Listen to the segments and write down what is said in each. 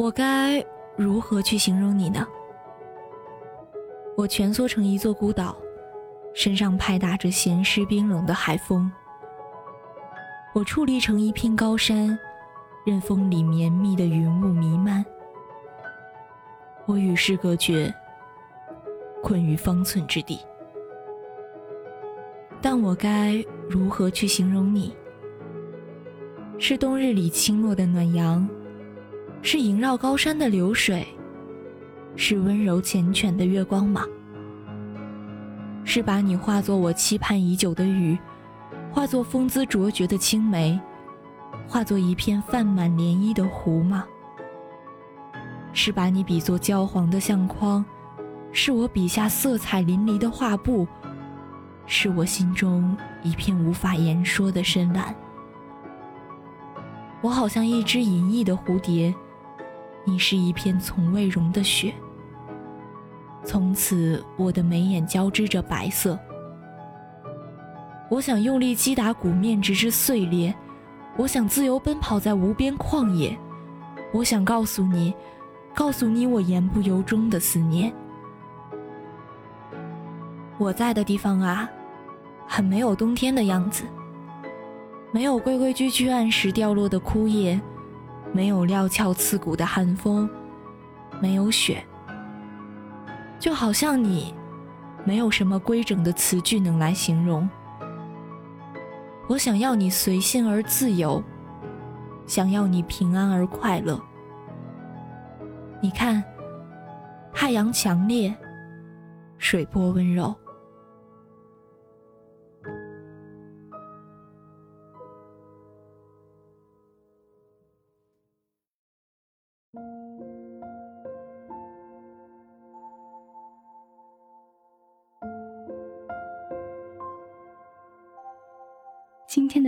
我该如何去形容你呢？我蜷缩成一座孤岛，身上拍打着咸湿冰冷的海风。我矗立成一片高山，任风里绵密的云雾弥漫。我与世隔绝，困于方寸之地。但我该如何去形容你？是冬日里倾落的暖阳，是萦绕高山的流水，是温柔缱绻的月光吗？是把你化作我期盼已久的雨，化作风姿卓绝的青梅，化作一片泛满涟漪的湖吗？是把你比作焦黄的相框，是我笔下色彩淋漓的画布，是我心中一片无法言说的深蓝。我好像一只隐逸的蝴蝶，你是一片从未融的雪。从此，我的眉眼交织着白色。我想用力击打鼓面，直至碎裂；我想自由奔跑在无边旷野；我想告诉你，告诉你我言不由衷的思念。我在的地方啊，很没有冬天的样子。没有规规矩矩按时掉落的枯叶，没有料峭刺骨的寒风，没有雪，就好像你，没有什么规整的词句能来形容。我想要你随性而自由，想要你平安而快乐。你看，太阳强烈，水波温柔。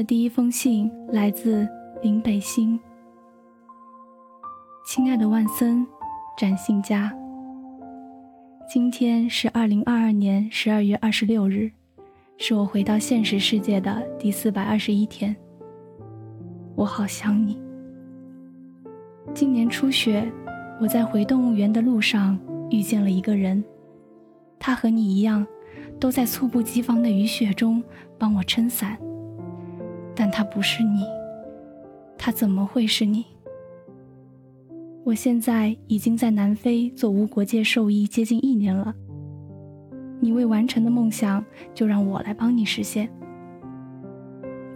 的第一封信来自林北星。亲爱的万森，展信佳，今天是二零二二年十二月二十六日，是我回到现实世界的第四百二十一天。我好想你。今年初雪，我在回动物园的路上遇见了一个人，他和你一样，都在猝不及防的雨雪中帮我撑伞。但他不是你，他怎么会是你？我现在已经在南非做无国界兽医接近一年了。你未完成的梦想，就让我来帮你实现。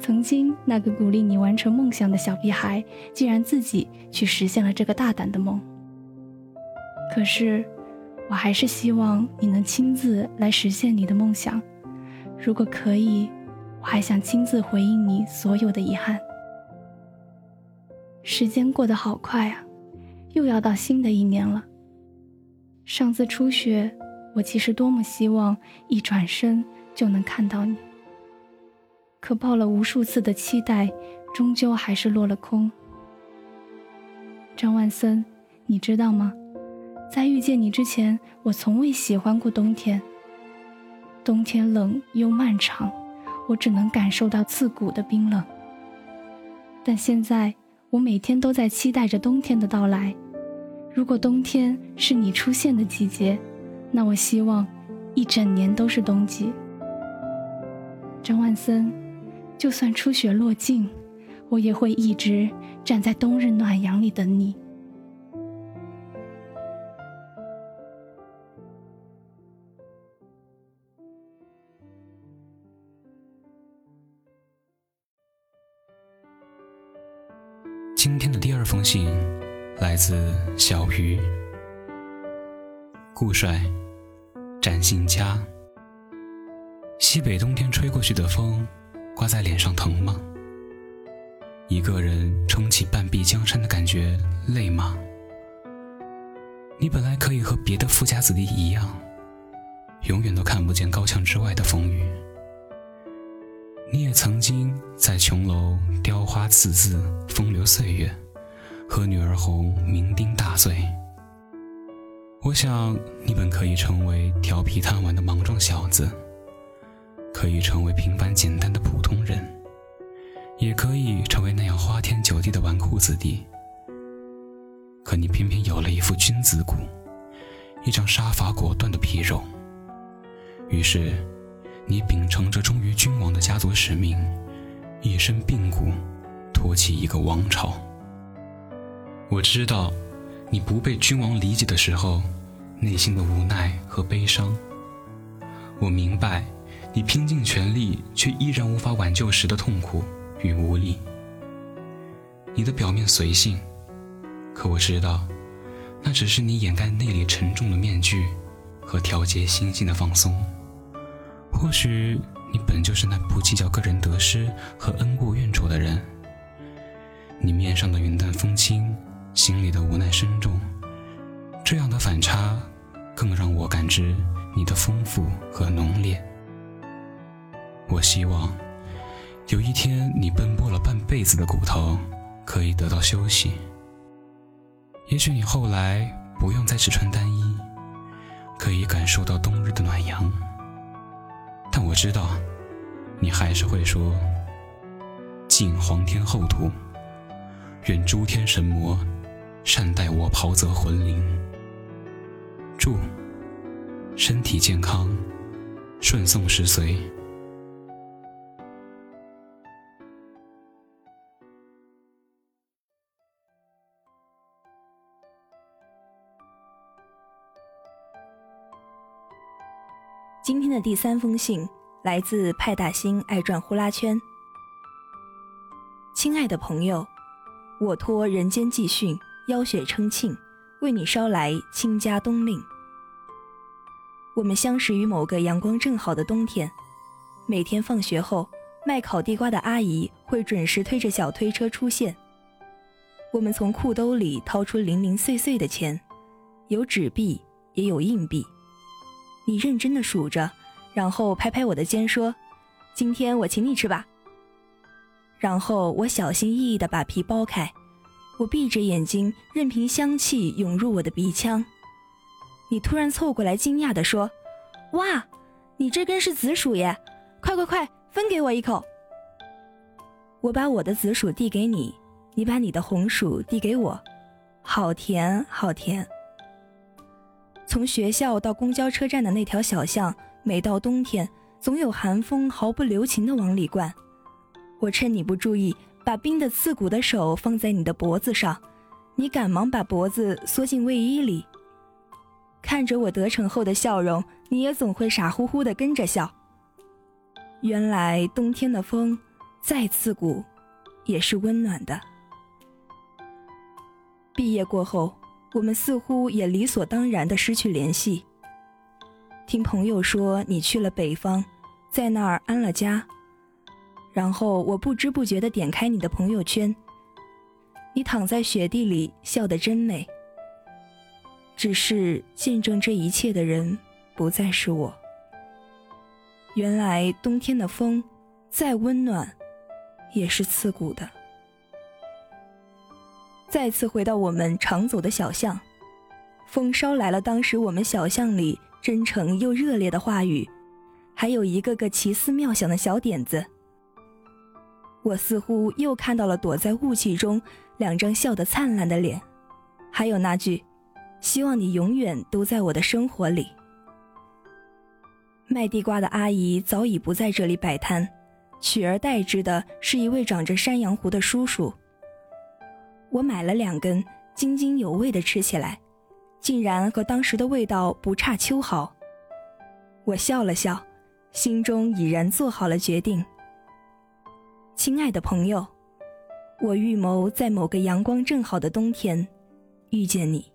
曾经那个鼓励你完成梦想的小屁孩，竟然自己去实现了这个大胆的梦。可是，我还是希望你能亲自来实现你的梦想。如果可以。我还想亲自回应你所有的遗憾。时间过得好快啊，又要到新的一年了。上次初雪，我其实多么希望一转身就能看到你，可抱了无数次的期待，终究还是落了空。张万森，你知道吗？在遇见你之前，我从未喜欢过冬天。冬天冷又漫长。我只能感受到刺骨的冰冷，但现在我每天都在期待着冬天的到来。如果冬天是你出现的季节，那我希望一整年都是冬季。张万森，就算初雪落尽，我也会一直站在冬日暖阳里等你。来自小鱼。顾帅，展信佳。西北冬天吹过去的风，刮在脸上疼吗？一个人撑起半壁江山的感觉累吗？你本来可以和别的富家子弟一样，永远都看不见高墙之外的风雨。你也曾经在琼楼雕花刺字，风流岁月，和女儿红酩酊大醉。我想，你本可以成为调皮贪玩的莽撞小子，可以成为平凡简单的普通人，也可以成为那样花天酒地的纨绔子弟。可你偏偏有了一副君子骨，一张杀伐果断的皮肉。于是，你秉承着忠于君王的家族使命，一身病骨，托起一个王朝。我知道，你不被君王理解的时候，内心的无奈和悲伤。我明白，你拼尽全力却依然无法挽救时的痛苦与无力。你的表面随性，可我知道，那只是你掩盖内里沉重的面具和调节心性的放松。或许你本就是那不计较个人得失和恩过怨仇的人。你面上的云淡风轻，心里的无奈深重，这样的反差，更让我感知你的丰富和浓烈。我希望有一天，你奔波了半辈子的骨头可以得到休息。也许你后来不用再只穿单衣，可以感受到冬日的暖阳。但我知道，你还是会说：“敬皇天厚土，愿诸天神魔善待我袍泽魂灵。”祝身体健康，顺送时随。今天的第三封信来自派大星爱转呼啦圈。亲爱的朋友，我托人间寄训，邀雪称庆，为你捎来亲家冬令。我们相识于某个阳光正好的冬天，每天放学后，卖烤地瓜的阿姨会准时推着小推车出现。我们从裤兜里掏出零零碎碎的钱，有纸币，也有硬币。你认真的数着，然后拍拍我的肩说：“今天我请你吃吧。”然后我小心翼翼地把皮剥开，我闭着眼睛，任凭香气涌入我的鼻腔。你突然凑过来，惊讶地说：“哇，你这根是紫薯耶！快快快，分给我一口。”我把我的紫薯递给你，你把你的红薯递给我，好甜，好甜。从学校到公交车站的那条小巷，每到冬天，总有寒风毫不留情地往里灌。我趁你不注意，把冰得刺骨的手放在你的脖子上，你赶忙把脖子缩进卫衣里。看着我得逞后的笑容，你也总会傻乎乎地跟着笑。原来冬天的风，再刺骨，也是温暖的。毕业过后。我们似乎也理所当然地失去联系。听朋友说你去了北方，在那儿安了家，然后我不知不觉地点开你的朋友圈，你躺在雪地里笑得真美。只是见证这一切的人不再是我。原来冬天的风，再温暖，也是刺骨的。再次回到我们常走的小巷，风捎来了当时我们小巷里真诚又热烈的话语，还有一个个奇思妙想的小点子。我似乎又看到了躲在雾气中两张笑得灿烂的脸，还有那句“希望你永远都在我的生活里”。卖地瓜的阿姨早已不在这里摆摊，取而代之的是一位长着山羊胡的叔叔。我买了两根，津津有味地吃起来，竟然和当时的味道不差秋毫。我笑了笑，心中已然做好了决定。亲爱的朋友，我预谋在某个阳光正好的冬天，遇见你。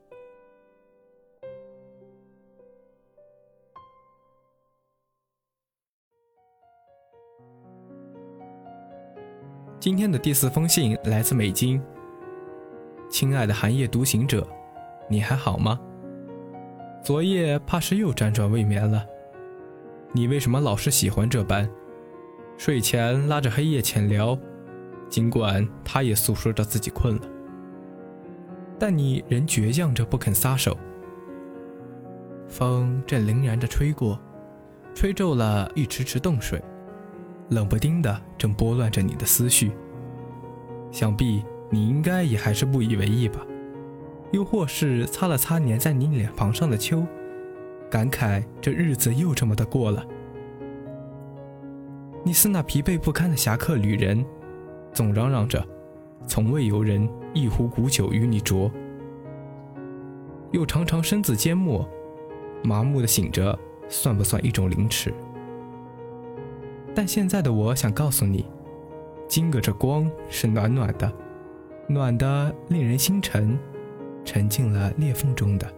今天的第四封信来自美金。亲爱的寒夜独行者，你还好吗？昨夜怕是又辗转未眠了。你为什么老是喜欢这般，睡前拉着黑夜浅聊？尽管他也诉说着自己困了，但你仍倔强着不肯撒手。风正凛然着吹过，吹皱了一池池冻水，冷不丁的正拨乱着你的思绪。想必。你应该也还是不以为意吧？又或是擦了擦粘在你脸庞上的秋，感慨这日子又这么的过了。你似那疲惫不堪的侠客旅人，总嚷嚷着，从未有人一壶古酒与你酌。又常常身子缄默，麻木的醒着，算不算一种凌迟？但现在的我想告诉你，今个这光是暖暖的，暖的令人心沉，沉进了裂缝中的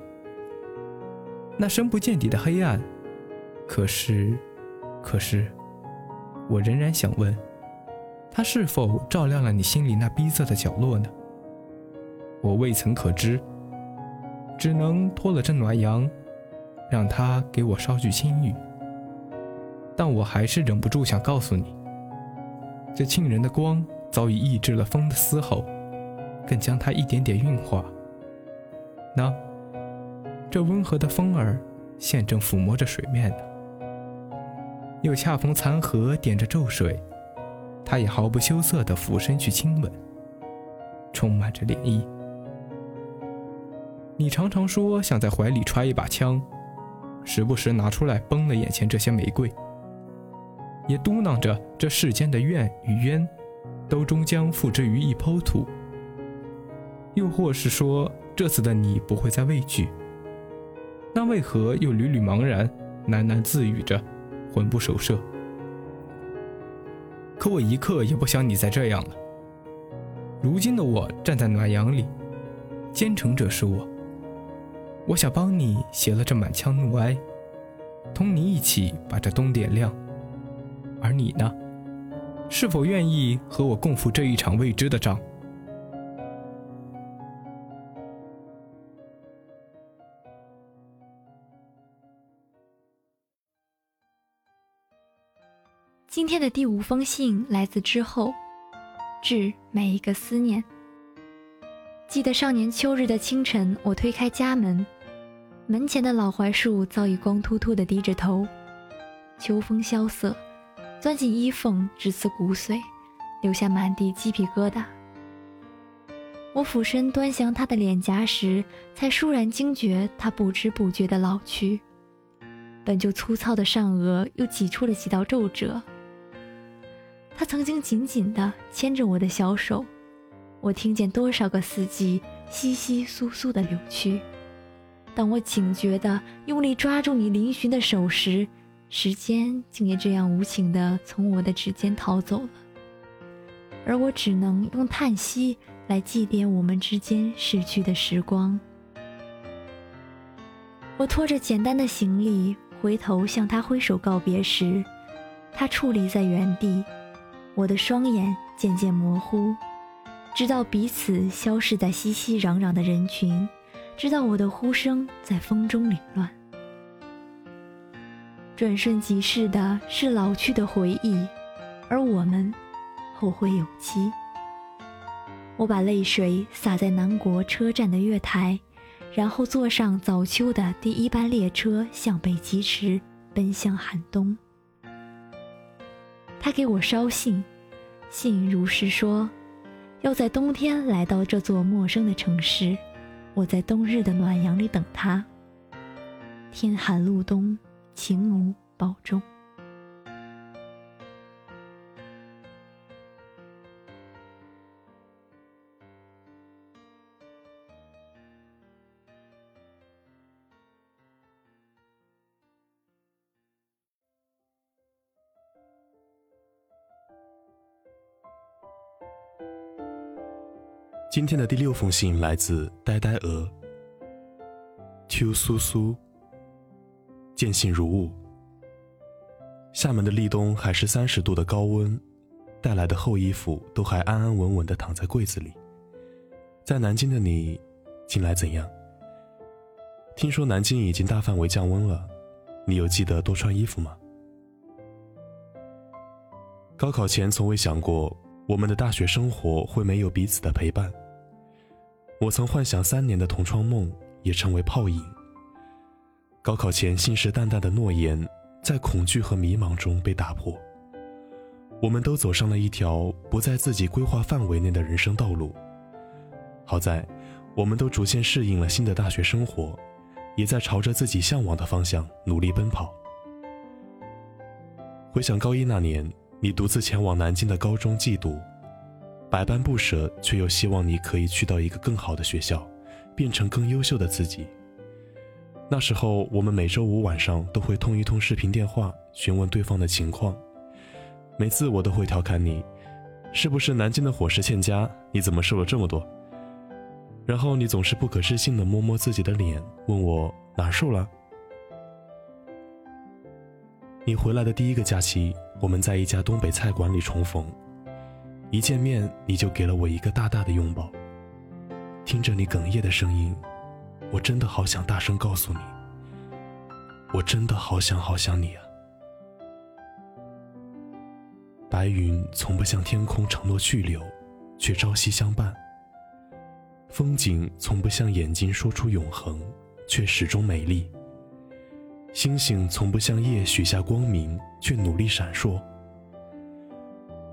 那深不见底的黑暗。可是，可是，我仍然想问，它是否照亮了你心里那逼仄的角落呢？我未曾可知。只能托了这暖阳，让它给我捎去清雨。但我还是忍不住想告诉你，这沁人的光早已抑制了风的嘶吼，更将它一点点晕化。那，这温和的风儿现正抚摸着水面呢，又恰逢残荷点着皱水，他也毫不羞涩地俯身去亲吻，充满着涟漪。你常常说想在怀里揣一把枪，时不时拿出来崩了眼前这些玫瑰，也嘟囔着这世间的怨与冤，都终将付之于一抔土。又或是说这次的你不会再畏惧，那为何又屡屡茫然，喃喃自语着，魂不守舍？可我一刻也不想你再这样了。如今的我站在暖阳里，奸臣者是我。我想帮你写了这满腔怒哀，同你一起把这冬点亮。而你呢，是否愿意和我共赴这一场未知的仗？今天的第五封信来自之后，致每一个思念。记得上年秋日的清晨，我推开家门，门前的老槐树早已光秃秃的低着头，秋风萧瑟，钻进衣缝，直刺骨髓，留下满地鸡皮疙瘩。我俯身端详他的脸颊时，才倏然惊觉他不知不觉的老去，本就粗糙的上颚又挤出了几道皱褶。他曾经紧紧地牵着我的小手。我听见多少个四季窸窸窣窣的流去，当我警觉地用力抓住你嶙峋的手时，时间竟也这样无情地从我的指尖逃走了，而我只能用叹息来祭奠我们之间逝去的时光。我拖着简单的行李回头向他挥手告别时，他矗立在原地，我的双眼渐渐模糊。直到彼此消失在熙熙攘攘的人群，直到我的呼声在风中凌乱。转瞬即逝的是老去的回忆，而我们后会有期。我把泪水洒在南国车站的月台，然后坐上早秋的第一班列车，向北疾驰，奔向寒冬。他给我捎信，信如是说。要在冬天来到这座陌生的城市，我在冬日的暖阳里等他。天寒路冬，情母保重。今天的第六封信来自呆呆鹅。秋苏苏，见信如晤。厦门的立冬还是三十度的高温，带来的厚衣服都还安安稳稳的躺在柜子里。在南京的你，近来怎样？听说南京已经大范围降温了，你有记得多穿衣服吗？高考前从未想过，我们的大学生活会没有彼此的陪伴。我曾幻想三年的同窗梦也成为泡影。高考前信誓旦旦的诺言，在恐惧和迷茫中被打破。我们都走上了一条不在自己规划范围内的人生道路。好在，我们都逐渐适应了新的大学生活，也在朝着自己向往的方向努力奔跑。回想高一那年，你独自前往南京的高中寄读，百般不舍，却又希望你可以去到一个更好的学校，变成更优秀的自己。那时候，我们每周五晚上都会通一通视频电话，询问对方的情况。每次我都会调侃你，是不是南京的伙食欠佳？你怎么瘦了这么多？然后你总是不可置信地摸摸自己的脸，问我哪瘦了？你回来的第一个假期，我们在一家东北菜馆里重逢，一见面你就给了我一个大大的拥抱。听着你哽咽的声音。我真的好想大声告诉你，我真的好想好想你啊！白云从不向天空承诺去留，却朝夕相伴；风景从不向眼睛说出永恒，却始终美丽；星星从不向夜许下光明，却努力闪烁。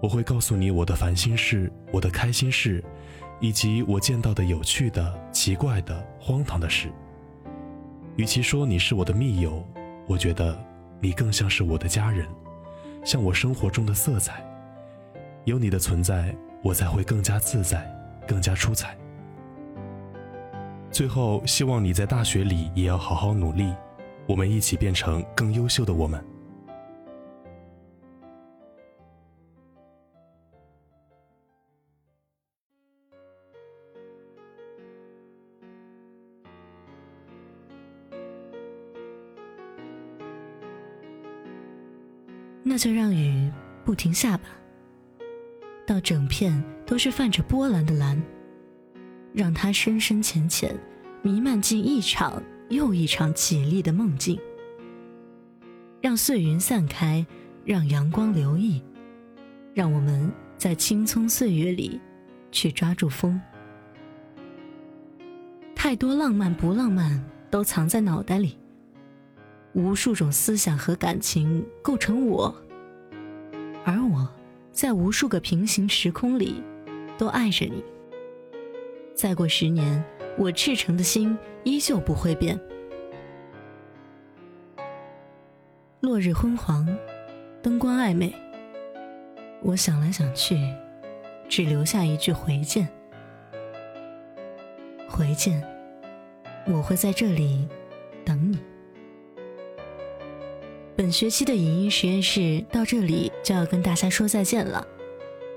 我会告诉你我的烦心事，我的开心事。以及我见到的有趣的、奇怪的、荒唐的事。与其说你是我的密友，我觉得你更像是我的家人，像我生活中的色彩。有你的存在，我才会更加自在，更加出彩。最后，希望你在大学里也要好好努力，我们一起变成更优秀的我们。那就让雨不停下吧，到整片都是泛着波澜的蓝，让它深深浅浅弥漫进一场又一场绮丽的梦境。让碎云散开，让阳光留意，让我们在青葱岁月里去抓住风。太多浪漫不浪漫都藏在脑袋里。无数种思想和感情构成我，而我，在无数个平行时空里，都爱着你。再过十年，我赤诚的心依旧不会变。落日昏黄，灯光暧昧，我想来想去，只留下一句回见。回见，我会在这里等你。本学期的影音实验室到这里就要跟大家说再见了。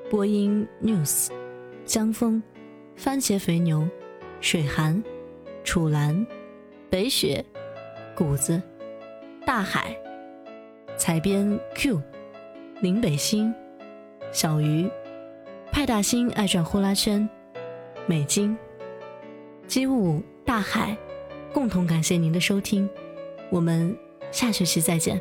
播音：News、江风、番茄肥牛、水寒、楚岚、北雪、谷子、大海、采编 Q、林北星、小鱼、派大星爱转呼啦圈、美金、机务大海，共同感谢您的收听，我们下学期再见。